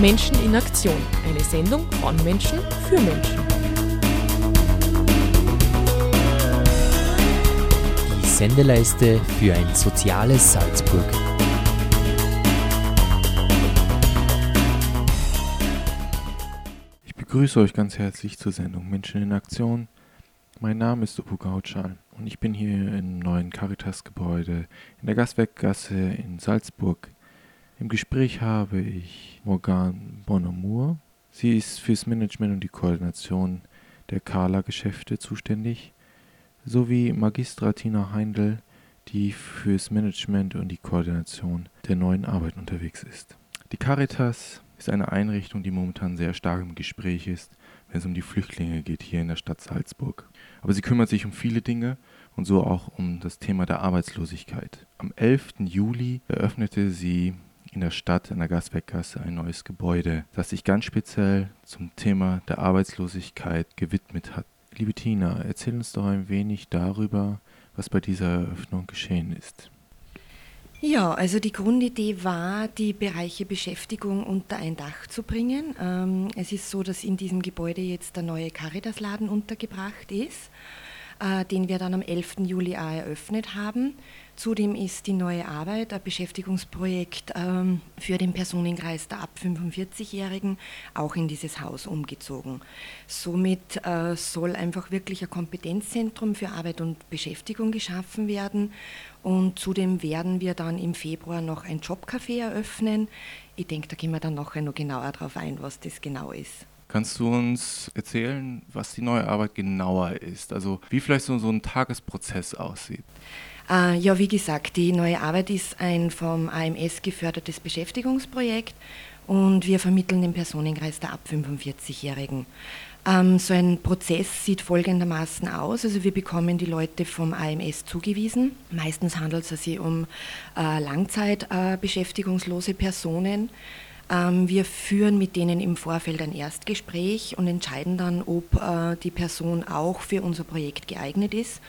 Menschen in Aktion. Eine Sendung von Menschen für Menschen. Die Sendeleiste für ein soziales Salzburg. Ich begrüße euch ganz herzlich zur Sendung Menschen in Aktion. Mein Name ist Upo Gautschal und ich bin hier im neuen Caritas-Gebäude in der Gaswerkgasse in Salzburg. Im Gespräch habe ich Morgan Bonamour. Sie ist fürs Management und die Koordination der Carla-Geschäfte zuständig, sowie Magistra Tina Heindl, die fürs Management und die Koordination der neuen Arbeit unterwegs ist. Die Caritas ist eine Einrichtung, die momentan sehr stark im Gespräch ist, wenn es um die Flüchtlinge geht hier in der Stadt Salzburg. Aber sie kümmert sich um viele Dinge und so auch um das Thema der Arbeitslosigkeit. Am 11. Juli eröffnete sie in der Stadt in der Gaswerkgasse ein neues Gebäude, das sich ganz speziell zum Thema der Arbeitslosigkeit gewidmet hat. Liebe Tina, erzähl uns doch ein wenig darüber, was bei dieser Eröffnung geschehen ist. Ja, also die Grundidee war, die Bereiche Beschäftigung unter ein Dach zu bringen. Ähm, es ist so, dass in diesem Gebäude jetzt der neue Caritas-Laden untergebracht ist, äh, den wir dann am 11. Juli eröffnet haben. Zudem ist die neue Arbeit ein Beschäftigungsprojekt ähm, für den Personenkreis der ab 45-Jährigen auch in dieses Haus umgezogen. Somit äh, soll einfach wirklich ein Kompetenzzentrum für Arbeit und Beschäftigung geschaffen werden. Und zudem werden wir dann im Februar noch ein Jobcafé eröffnen. Ich denke, da gehen wir dann nachher noch genauer darauf ein, was das genau ist. Kannst du uns erzählen, was die neue Arbeit genauer ist? Also wie vielleicht so, so ein Tagesprozess aussieht? Äh, ja, wie gesagt, die neue Arbeit ist ein vom AMS gefördertes Beschäftigungsprojekt und wir vermitteln den Personenkreis der ab 45-Jährigen. Ähm, so ein Prozess sieht folgendermaßen aus. Also wir bekommen die Leute vom AMS zugewiesen. Meistens handelt es sich um äh, langzeitbeschäftigungslose Personen. Ähm, wir führen mit denen im Vorfeld ein Erstgespräch und entscheiden dann, ob äh, die Person auch für unser Projekt geeignet ist.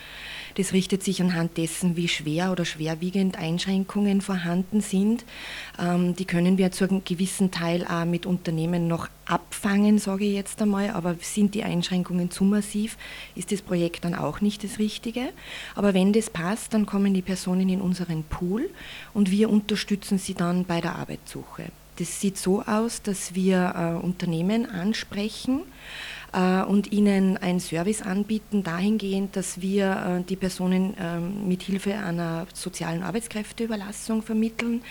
Das richtet sich anhand dessen, wie schwer oder schwerwiegend Einschränkungen vorhanden sind. Ähm, die können wir zu einem gewissen Teil auch mit Unternehmen noch abfangen, sage ich jetzt einmal. Aber sind die Einschränkungen zu massiv, ist das Projekt dann auch nicht das Richtige. Aber wenn das passt, dann kommen die Personen in unseren Pool und wir unterstützen sie dann bei der Arbeitssuche. Das sieht so aus, dass wir äh, Unternehmen ansprechen, und ihnen einen Service anbieten, dahingehend, dass wir äh, die Personen ähm, mit Hilfe einer sozialen Arbeitskräfteüberlassung vermitteln.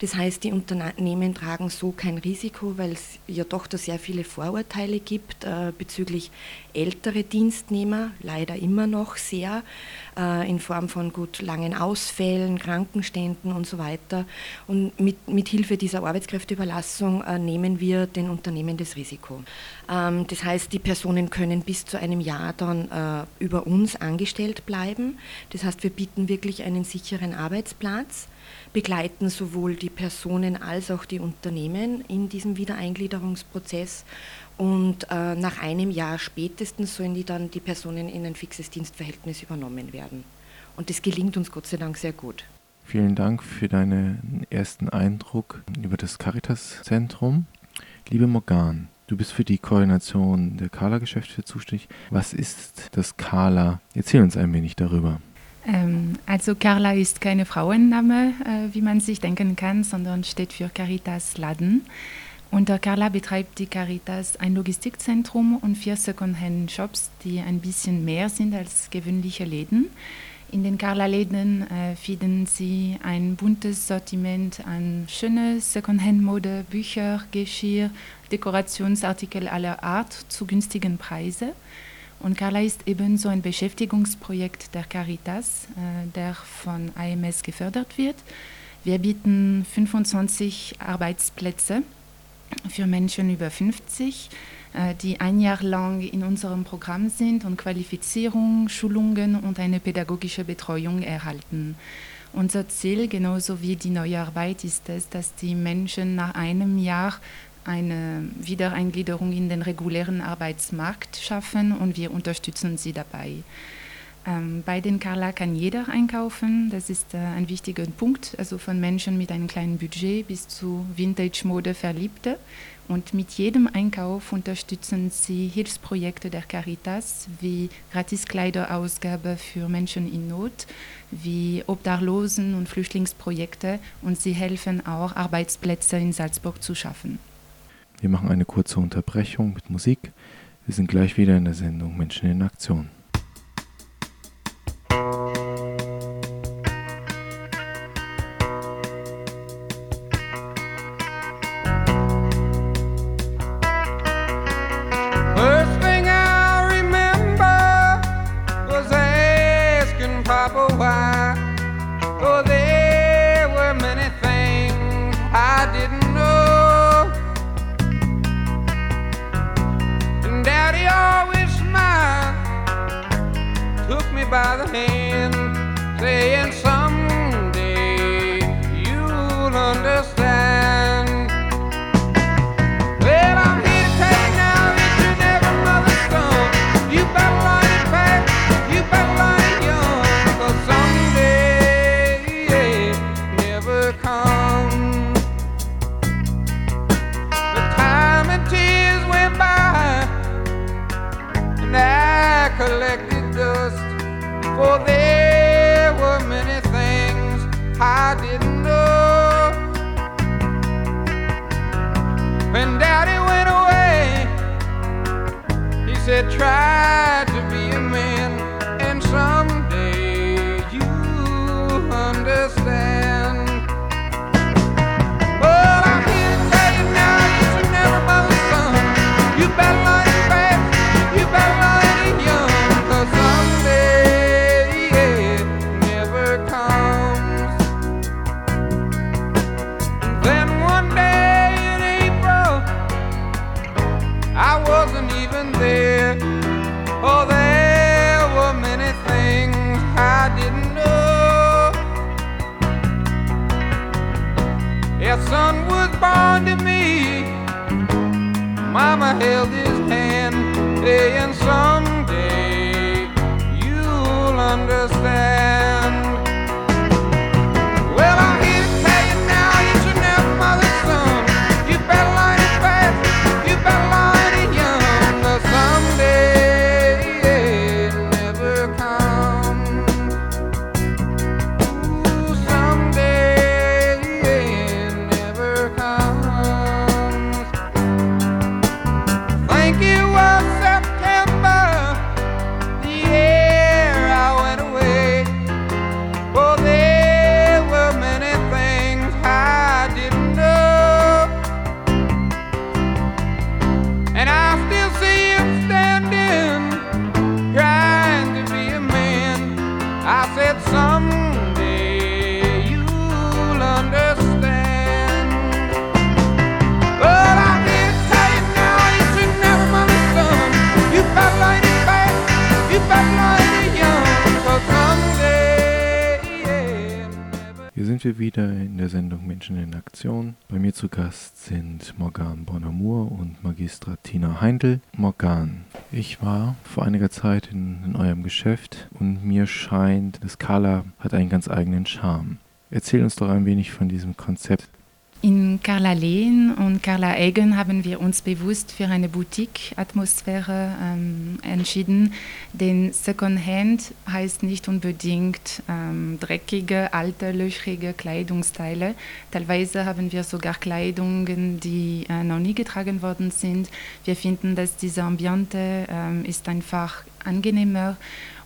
Das heißt, die Unternehmen tragen so kein Risiko, weil es ja doch da sehr viele Vorurteile gibt äh, bezüglich ältere Dienstnehmer, leider immer noch sehr, in Form von gut langen Ausfällen, Krankenständen und so weiter. Und mit, mit Hilfe dieser Arbeitskräfteüberlassung nehmen wir den Unternehmen das Risiko. Ähm, das heißt, die Personen können bis zu einem Jahr dann äh, über uns angestellt bleiben. Das heißt, wir bieten wirklich einen sicheren Arbeitsplatz, begleiten sowohl die Personen als auch die Unternehmen in diesem Wiedereingliederungsprozess und äh, nach einem Jahr spätestens sollen die dann die Personen in ein fixes Dienstverhältnis übernommen werden. Und das gelingt uns Gott sei Dank sehr gut. Vielen Dank für deinen ersten Eindruck über das Caritas-Zentrum. Liebe Morgan, Du bist für die Koordination der Kala-Geschäfte zuständig. Was ist das Kala? Erzähl uns ein wenig darüber. Ähm, also Carla ist keine Frauenname, äh, wie man sich denken kann, sondern steht für Caritas Laden. Unter Carla betreibt die Caritas ein Logistikzentrum und vier Secondhand-Shops, die ein bisschen mehr sind als gewöhnliche Läden. In den Carla-Läden äh, finden Sie ein buntes Sortiment an schöne Secondhand-Mode, Bücher, Geschirr, Dekorationsartikel aller Art zu günstigen Preisen. Und Carla ist ebenso ein Beschäftigungsprojekt der Caritas, äh, der von AMS gefördert wird. Wir bieten 25 Arbeitsplätze für Menschen über 50 äh, die ein Jahr lang in unserem Programm sind und Qualifizierung, Schulungen und eine pädagogische Betreuung erhalten. Unser Ziel, genauso wie die neue Arbeit, ist es, dass die Menschen nach einem Jahr eine Wiedereingliederung in den regulären Arbeitsmarkt schaffen und wir unterstützen sie dabei. Ähm, bei den Carla kann jeder einkaufen. Das ist äh, ein wichtiger Punkt, also von Menschen mit einem kleinen Budget bis zu Vintage-Mode-Verliebte. Und mit jedem Einkauf unterstützen sie Hilfsprojekte der Caritas wie Gratiskleiderausgabe für Menschen in Not, wie Obdachlosen- und Flüchtlingsprojekte und sie helfen auch, Arbeitsplätze in Salzburg zu schaffen. Wir machen eine kurze Unterbrechung mit Musik. Wir sind gleich wieder in der Sendung Menschen in Aktion. Sind wir wieder in der Sendung Menschen in Aktion. Bei mir zu Gast sind Morgan Bonamour und Magistra Tina Heindl. Morgan, ich war vor einiger Zeit in, in eurem Geschäft und mir scheint, das Kala hat einen ganz eigenen Charme. Erzähl uns doch ein wenig von diesem Konzept. In Carla Lehn und Carla Egen haben wir uns bewusst für eine Boutique-Atmosphäre ähm, entschieden, denn Secondhand heißt nicht unbedingt ähm, dreckige, alte, löchrige Kleidungsteile. Teilweise haben wir sogar Kleidungen, die äh, noch nie getragen worden sind. Wir finden, dass diese Ambiente ähm, ist einfach angenehmer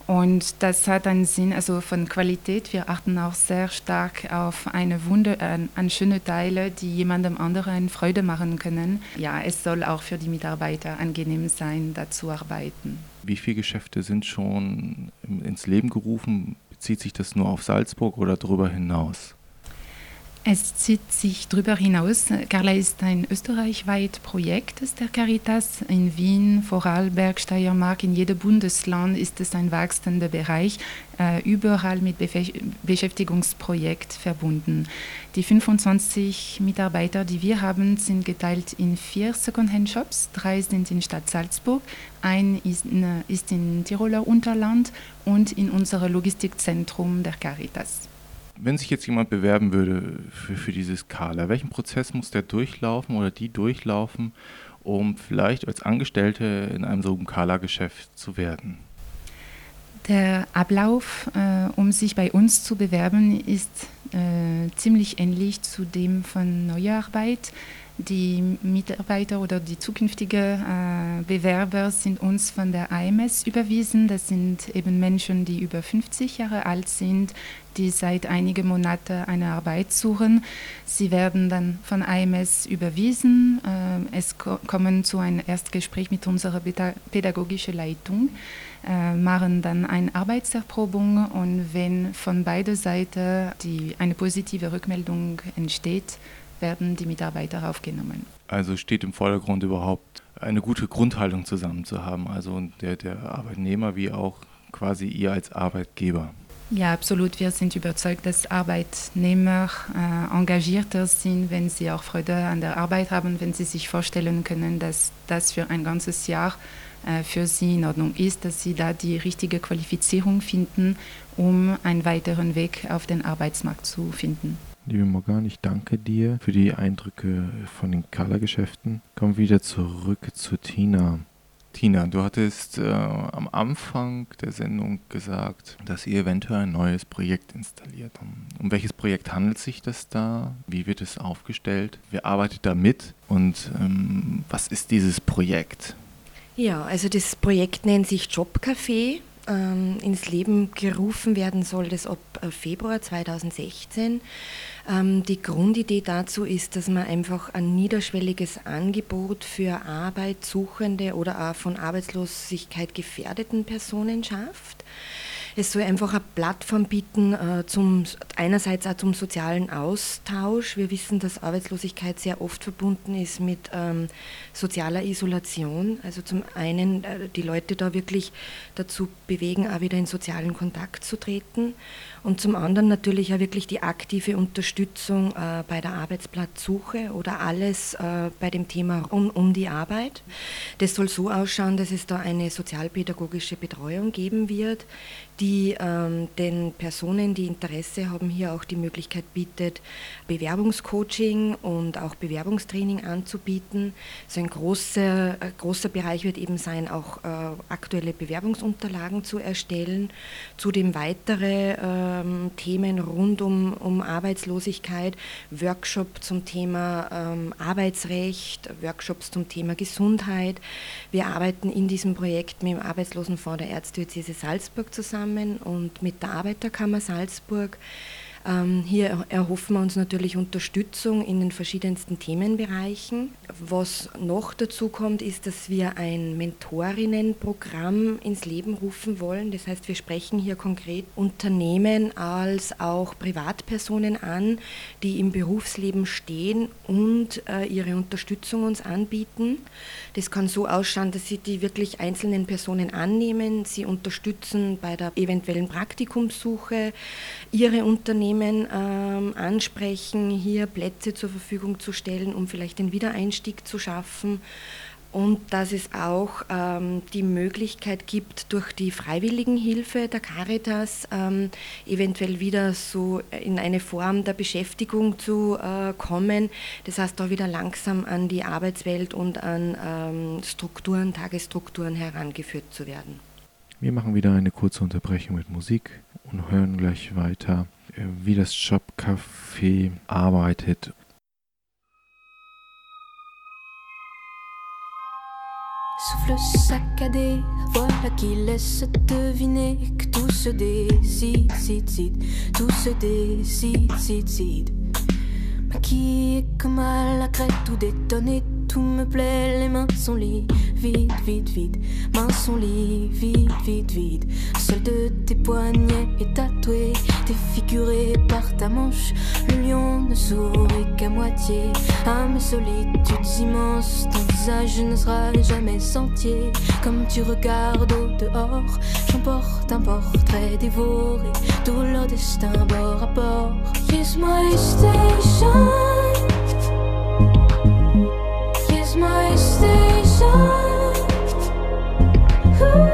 und das hat einen Sinn, also von Qualität. Wir achten auch sehr stark auf eine Wunder, äh, an schöne Teile, die jemandem anderen Freude machen können. Ja, es soll auch für die Mitarbeiter angenehm sein, da zu arbeiten. Wie viele Geschäfte sind schon ins Leben gerufen? Bezieht sich das nur auf Salzburg oder darüber hinaus? Es zieht sich darüber hinaus. Carla ist ein österreichweit Projekt der Caritas. In Wien, Vorarlberg, Steiermark, in jedem Bundesland ist es ein wachsender Bereich, äh, überall mit Beschäftigungsprojekt verbunden. Die 25 Mitarbeiter, die wir haben, sind geteilt in vier Secondhand-Shops. Drei sind in Stadt Salzburg, ein ist in, ist in Tiroler Unterland und in unserem Logistikzentrum der Caritas. Wenn sich jetzt jemand bewerben würde für, für dieses Kala, welchen Prozess muss der durchlaufen oder die durchlaufen, um vielleicht als Angestellte in einem so Kala-Geschäft zu werden? Der Ablauf, äh, um sich bei uns zu bewerben, ist äh, ziemlich ähnlich zu dem von Neuarbeit. Die Mitarbeiter oder die zukünftigen äh, Bewerber sind uns von der AMS überwiesen. Das sind eben Menschen, die über 50 Jahre alt sind, die seit einigen Monaten eine Arbeit suchen. Sie werden dann von AMS überwiesen. Äh, es ko kommen zu einem Erstgespräch mit unserer pädagogischen Leitung, äh, machen dann eine Arbeitserprobung und wenn von beider Seiten die, eine positive Rückmeldung entsteht, werden die Mitarbeiter aufgenommen. Also steht im Vordergrund überhaupt eine gute Grundhaltung zusammen zu haben, also der, der Arbeitnehmer wie auch quasi ihr als Arbeitgeber. Ja, absolut. Wir sind überzeugt, dass Arbeitnehmer äh, engagierter sind, wenn sie auch Freude an der Arbeit haben, wenn sie sich vorstellen können, dass das für ein ganzes Jahr äh, für sie in Ordnung ist, dass sie da die richtige Qualifizierung finden, um einen weiteren Weg auf den Arbeitsmarkt zu finden. Liebe Morgan, ich danke dir für die Eindrücke von den Color-Geschäften. Kommen wieder zurück zu Tina. Tina, du hattest äh, am Anfang der Sendung gesagt, dass ihr eventuell ein neues Projekt installiert. Um, um welches Projekt handelt sich das da? Wie wird es aufgestellt? Wer arbeitet da mit? Und ähm, was ist dieses Projekt? Ja, also das Projekt nennt sich Jobcafé ähm, ins Leben gerufen werden soll das ab äh, Februar 2016. Ähm, die Grundidee dazu ist, dass man einfach ein niederschwelliges Angebot für Arbeitssuchende oder auch von Arbeitslosigkeit gefährdeten Personen schafft. Es soll einfach eine Plattform bieten, äh, zum, einerseits auch zum sozialen Austausch. Wir wissen, dass Arbeitslosigkeit sehr oft verbunden ist mit ähm, sozialer Isolation. Also zum einen äh, die Leute da wirklich dazu bewegen, auch wieder in sozialen Kontakt zu treten und zum anderen natürlich auch wirklich die aktive Unterstützung äh, bei der Arbeitsplatzsuche oder alles äh, bei dem Thema um, um die Arbeit. Das soll so ausschauen, dass es da eine sozialpädagogische Betreuung geben wird, die ähm, den Personen, die Interesse haben, hier auch die Möglichkeit bietet, Bewerbungscoaching und auch Bewerbungstraining anzubieten. So ein großer, äh, großer Bereich wird eben sein, auch äh, aktuelle Bewerbungsunterlagen zu erstellen, zudem weitere ähm, Themen rund um, um Arbeitslosigkeit, Workshop zum Thema ähm, Arbeitsrecht, Workshops zum Thema Gesundheit. Wir arbeiten in diesem Projekt mit dem Arbeitslosenfonds der Erzdiözese Salzburg zusammen zusammen und mit der Arbeiterkammer Salzburg. Ähm, hier erhoffen wir uns natürlich Unterstützung in den verschiedensten Themenbereichen. Was noch dazu kommt, ist, dass wir ein Mentorinnenprogramm ins Leben rufen wollen. Das heißt, wir sprechen hier konkret Unternehmen als auch Privatpersonen an, die im Berufsleben stehen und äh, ihre Unterstützung uns anbieten. Das kann so ausschauen, dass sie die wirklich einzelnen Personen annehmen, sie unterstützen bei der eventuellen Praktikumssuche, ihre Unternehmen ähm, ansprechen, hier Plätze zur Verfügung zu stellen, um vielleicht den Wiedereinstieg zu schaffen und dass es auch ähm, die Möglichkeit gibt, durch die Freiwilligenhilfe der Caritas ähm, eventuell wieder so in eine Form der Beschäftigung zu äh, kommen. Das heißt, da wieder langsam an die Arbeitswelt und an ähm, Strukturen, Tagesstrukturen herangeführt zu werden. Wir machen wieder eine kurze Unterbrechung mit Musik und hören gleich weiter, wie das Jobcafé arbeitet. Souffle saccadé, voilà qui laisse deviner que tout se décide, tout se décide, Maquillé comme à la crête, tout détonné, tout me plaît, les mains sont liées vide, vide, vide. Main son lit, vide, vide, vide. Seul de tes poignets est tatoué, défiguré par ta manche. Le lion ne sourit qu'à moitié. À mes solitudes immenses, ton visage ne sera jamais sentier. Comme tu regardes au dehors, j'emporte un portrait dévoré. Tout leur destin bord à bord. Here's my station. My station. Ooh,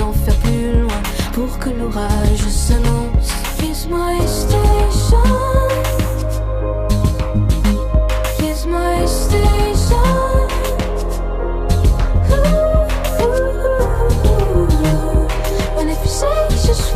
enfers plus loin pour que l'orage s'annonce. My station. My station. And if you say just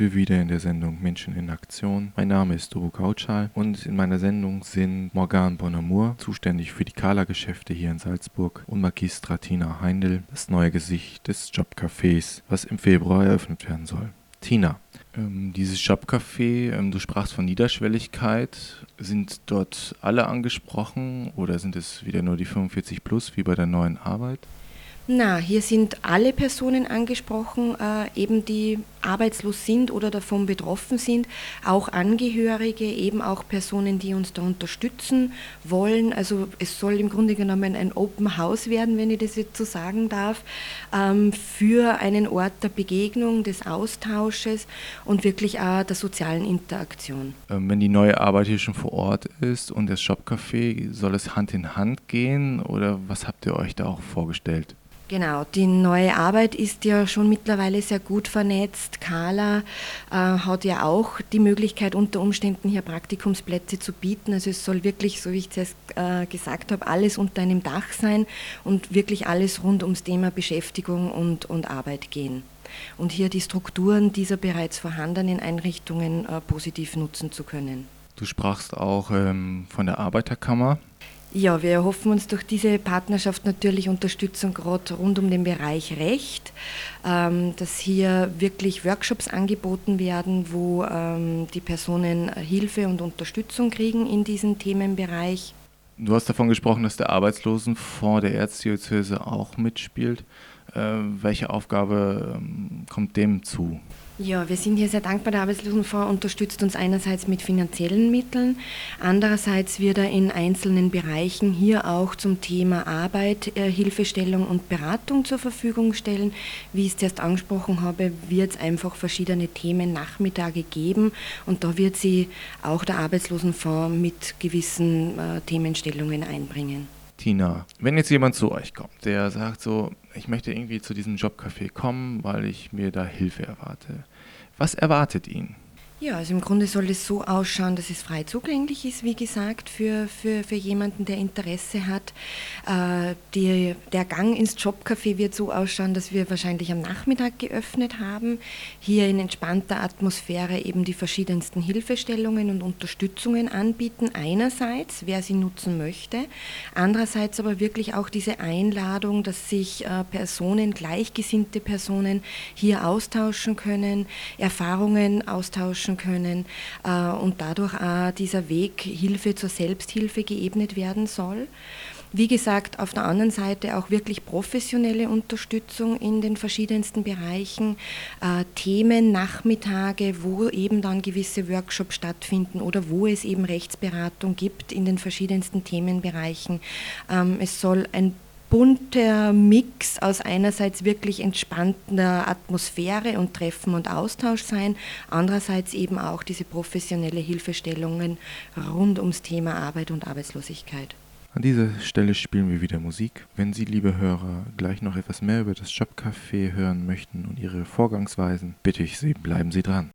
wir wieder in der Sendung Menschen in Aktion. Mein Name ist Uwe Kautschal und in meiner Sendung sind Morgan Bonamour, zuständig für die Kala-Geschäfte hier in Salzburg, und Magistra Tina Heindl, das neue Gesicht des Jobcafés, was im Februar eröffnet werden soll. Tina, ähm, dieses Jobcafé, ähm, du sprachst von Niederschwelligkeit. Sind dort alle angesprochen oder sind es wieder nur die 45 plus wie bei der neuen Arbeit? Na, hier sind alle Personen angesprochen, äh, eben die arbeitslos sind oder davon betroffen sind, auch Angehörige, eben auch Personen, die uns da unterstützen wollen. Also es soll im Grunde genommen ein Open House werden, wenn ich das jetzt so sagen darf, ähm, für einen Ort der Begegnung, des Austausches und wirklich auch der sozialen Interaktion. Ähm, wenn die neue Arbeit hier schon vor Ort ist und das Shopcafé, soll es Hand in Hand gehen oder was habt ihr euch da auch vorgestellt? Genau, die neue Arbeit ist ja schon mittlerweile sehr gut vernetzt. Carla äh, hat ja auch die Möglichkeit, unter Umständen hier Praktikumsplätze zu bieten. Also es soll wirklich, so wie ich es äh, gesagt habe, alles unter einem Dach sein und wirklich alles rund ums Thema Beschäftigung und, und Arbeit gehen. Und hier die Strukturen dieser bereits vorhandenen Einrichtungen äh, positiv nutzen zu können. Du sprachst auch ähm, von der Arbeiterkammer. Ja, wir erhoffen uns durch diese Partnerschaft natürlich Unterstützung gerade rund um den Bereich Recht, ähm, dass hier wirklich Workshops angeboten werden, wo ähm, die Personen Hilfe und Unterstützung kriegen in diesem Themenbereich. Du hast davon gesprochen, dass der Arbeitslosenfonds der Erzdiözese auch mitspielt. Äh, welche Aufgabe ähm, kommt dem zu? Ja, wir sind hier sehr dankbar. Der Arbeitslosenfonds unterstützt uns einerseits mit finanziellen Mitteln, andererseits wird er in einzelnen Bereichen hier auch zum Thema Arbeit, äh, Hilfestellung und Beratung zur Verfügung stellen. Wie ich es zuerst angesprochen habe, wird es einfach verschiedene Themen Nachmittage geben und da wird sie auch der Arbeitslosenfonds mit gewissen äh, Themenstellungen einbringen. Tina, wenn jetzt jemand zu euch kommt, der sagt so, ich möchte irgendwie zu diesem Jobcafé kommen, weil ich mir da Hilfe erwarte. Was erwartet ihn? Ja, also im Grunde soll es so ausschauen, dass es frei zugänglich ist, wie gesagt, für, für, für jemanden, der Interesse hat. Äh, die, der Gang ins Jobcafé wird so ausschauen, dass wir wahrscheinlich am Nachmittag geöffnet haben, hier in entspannter Atmosphäre eben die verschiedensten Hilfestellungen und Unterstützungen anbieten. Einerseits, wer sie nutzen möchte, andererseits aber wirklich auch diese Einladung, dass sich äh, Personen, gleichgesinnte Personen hier austauschen können, Erfahrungen austauschen austauschen können äh, und dadurch auch dieser Weg Hilfe zur Selbsthilfe geebnet werden soll. Wie gesagt, auf der anderen Seite auch wirklich professionelle Unterstützung in den verschiedensten Bereichen, äh, Themen, Nachmittage, wo eben dann gewisse Workshops stattfinden oder wo es eben Rechtsberatung gibt in den verschiedensten Themenbereichen. Ähm, es soll ein bunter Mix aus einerseits wirklich entspannter Atmosphäre und Treffen und Austausch sein, andererseits eben auch diese professionelle Hilfestellungen rund ums Thema Arbeit und Arbeitslosigkeit. An dieser Stelle spielen wir wieder Musik. Wenn Sie, liebe Hörer, gleich noch etwas mehr über das Jobcafé hören möchten und Ihre Vorgangsweisen, bitte ich Sie, bleiben Sie dran.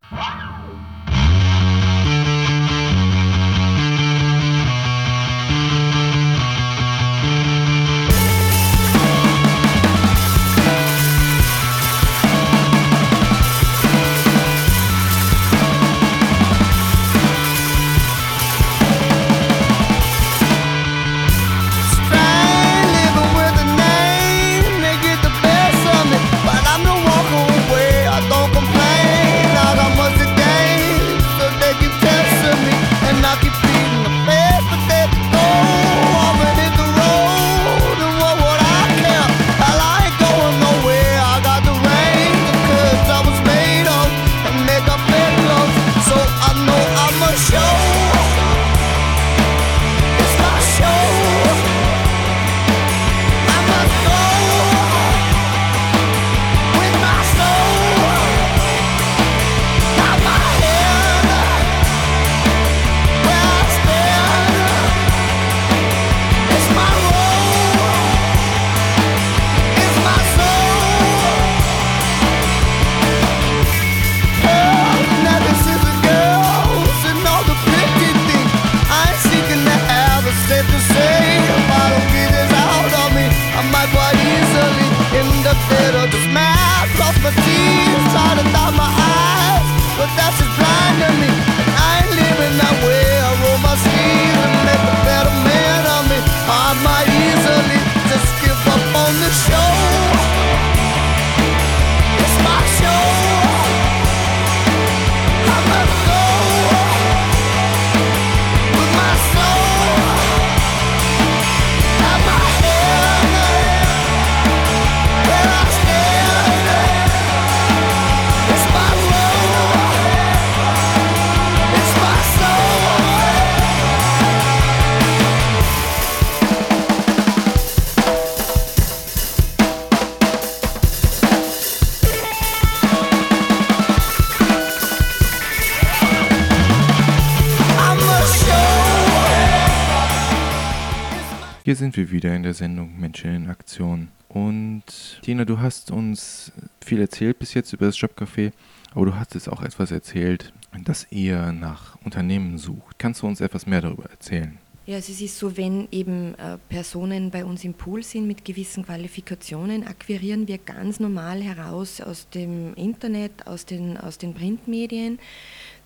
Wir wieder in der Sendung Menschen in Aktion. Und Tina, du hast uns viel erzählt bis jetzt über das Jobcafé, aber du hast jetzt auch etwas erzählt, dass ihr nach Unternehmen sucht. Kannst du uns etwas mehr darüber erzählen? Ja, es ist so, wenn eben äh, Personen bei uns im Pool sind mit gewissen Qualifikationen, akquirieren wir ganz normal heraus aus dem Internet, aus den, aus den Printmedien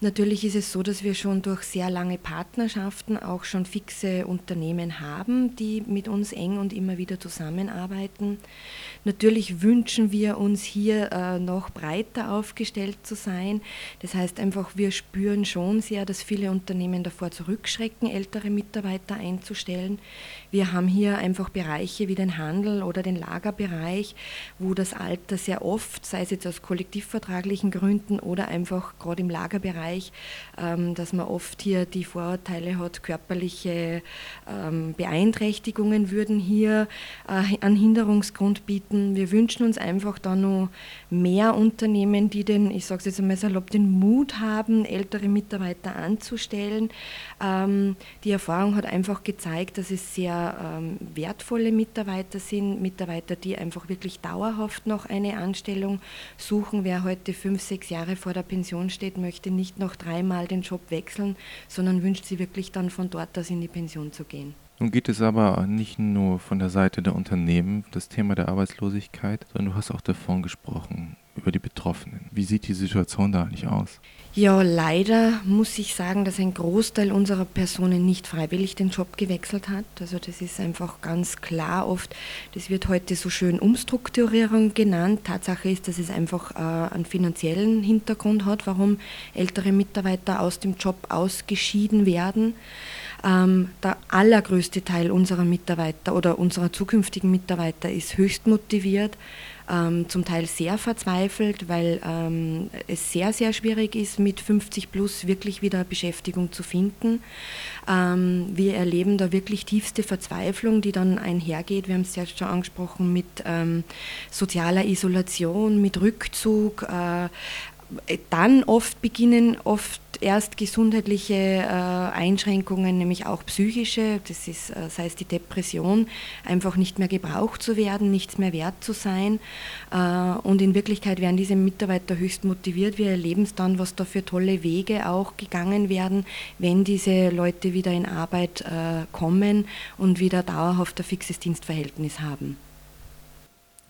Natürlich ist es so, dass wir schon durch sehr lange Partnerschaften auch schon fixe Unternehmen haben, die mit uns eng und immer wieder zusammenarbeiten. Natürlich wünschen wir uns hier äh, noch breiter aufgestellt zu sein. Das heißt einfach, wir spüren schon sehr, dass viele Unternehmen davor zurückschrecken, ältere Mitarbeiter einzustellen. Wir haben hier einfach Bereiche wie den Handel oder den Lagerbereich, wo das Alter sehr oft, sei es jetzt aus kollektivvertraglichen Gründen oder einfach gerade im Lagerbereich, ähm, dass man oft hier die Vorurteile hat, körperliche ähm, Beeinträchtigungen würden hier äh, einen Hinderungsgrund bieten. Wir wünschen uns einfach da noch mehr Unternehmen, die den, ich sage es jetzt einmal salopp, den Mut haben, ältere Mitarbeiter anzustellen. Ähm, die Erfahrung hat einfach gezeigt, dass es sehr ähm, wertvolle Mitarbeiter sind, Mitarbeiter, die einfach wirklich dauerhaft noch eine Anstellung suchen. Wer heute fünf, sechs Jahre vor der Pension steht, möchte nicht noch dreimal den Job wechseln, sondern wünscht sich wirklich dann von dort aus in die Pension zu gehen. Nun geht es aber nicht nur von der Seite der Unternehmen, das Thema der Arbeitslosigkeit, sondern du hast auch davon gesprochen, über die Betroffenen. Wie sieht die Situation da eigentlich aus? Ja, leider muss ich sagen, dass ein Großteil unserer Personen nicht freiwillig den Job gewechselt hat. Also das ist einfach ganz klar oft. Das wird heute so schön Umstrukturierung genannt. Tatsache ist, dass es einfach äh, einen finanziellen Hintergrund hat, warum ältere Mitarbeiter aus dem Job ausgeschieden werden. Ähm, der allergrößte Teil unserer Mitarbeiter oder unserer zukünftigen Mitarbeiter ist höchst motiviert, ähm, zum Teil sehr verzweifelt, weil ähm, es sehr, sehr schwierig ist, mit 50 plus wirklich wieder Beschäftigung zu finden. Ähm, wir erleben da wirklich tiefste Verzweiflung, die dann einhergeht, wir haben es ja schon angesprochen, mit ähm, sozialer Isolation, mit Rückzug. Äh, dann oft beginnen oft erst gesundheitliche äh, Einschränkungen, nämlich auch psychische, das ist, äh, sei es die Depression, einfach nicht mehr gebraucht zu werden, nichts mehr wert zu sein. Äh, und in Wirklichkeit werden diese Mitarbeiter höchst motiviert. Wir erleben es dann, was da für tolle Wege auch gegangen werden, wenn diese Leute wieder in Arbeit äh, kommen und wieder dauerhaft ein fixes Dienstverhältnis haben.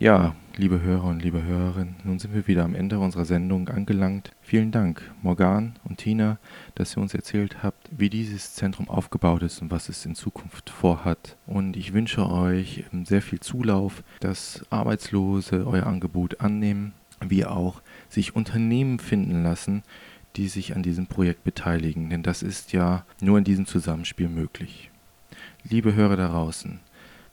Ja, liebe Hörer und liebe Hörerinnen, nun sind wir wieder am Ende unserer Sendung angelangt. Vielen Dank, Morgan und Tina, dass ihr uns erzählt habt, wie dieses Zentrum aufgebaut ist und was es in Zukunft vorhat. Und ich wünsche euch sehr viel Zulauf, dass Arbeitslose euer Angebot annehmen, wie auch sich Unternehmen finden lassen, die sich an diesem Projekt beteiligen. Denn das ist ja nur in diesem Zusammenspiel möglich. Liebe Hörer da draußen,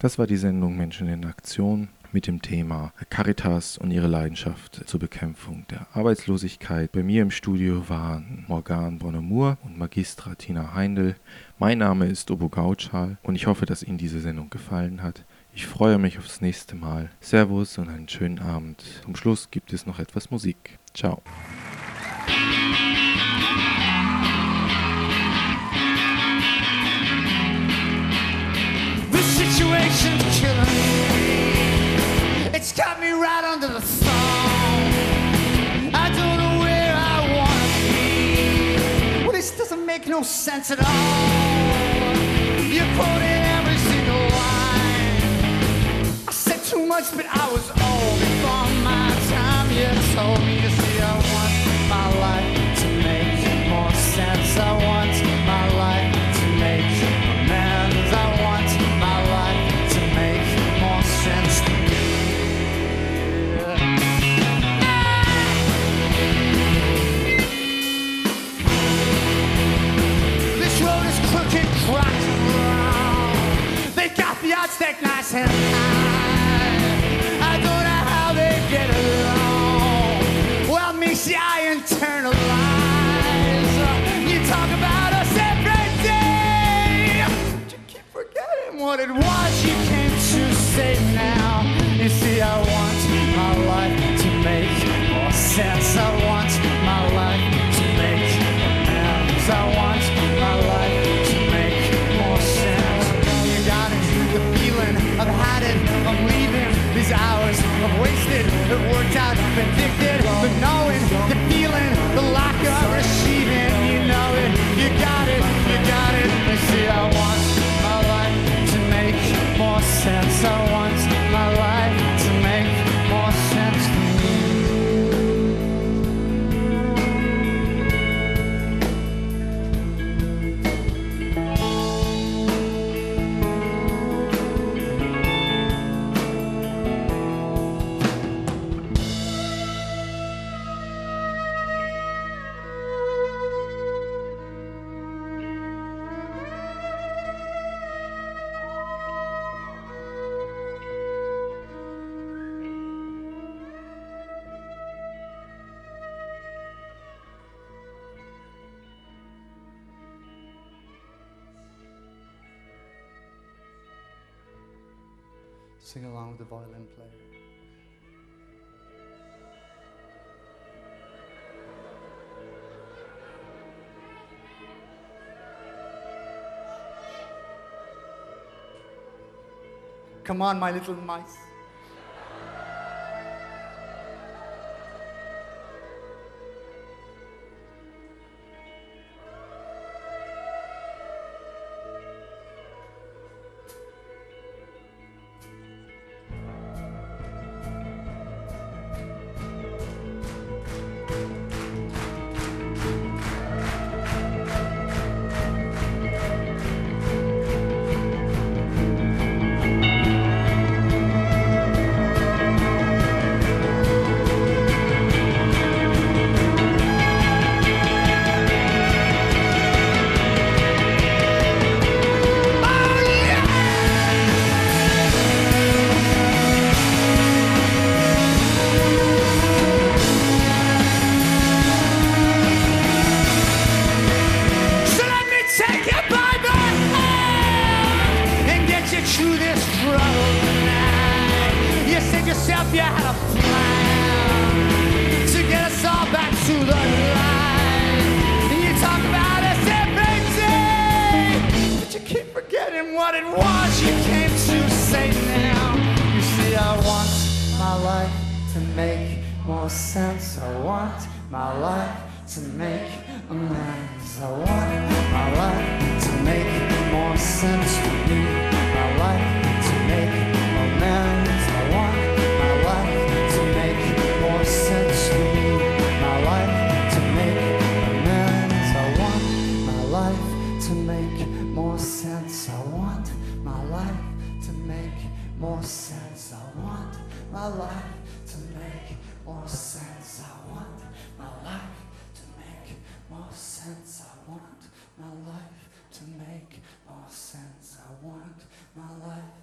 das war die Sendung Menschen in Aktion mit dem Thema Caritas und ihre Leidenschaft zur Bekämpfung der Arbeitslosigkeit. Bei mir im Studio waren Morgan Bonnemour und Magistra Tina Heindl. Mein Name ist Obo Gautschal und ich hoffe, dass Ihnen diese Sendung gefallen hat. Ich freue mich aufs nächste Mal. Servus und einen schönen Abend. Zum Schluss gibt es noch etwas Musik. Ciao. The situation's right under the sun. I don't know where I wanna be. Well, this doesn't make no sense at all. You're quoting every single line. I said too much, but I was old before my time. You told me to stacked nice and high. I don't know how they get along. Well, me see, I internalize. You talk about us every day. But you keep forgetting what it was you It worked out. Predicted, but knowing sing along with the violin player. Come on, my little mice. Want my life to make amends. I want my life to make more sense for me. My life to make amends. I want my life to make more sense for me. My life to make amends. I want my life to make more sense. I want my life to make more sense. I want my life want my life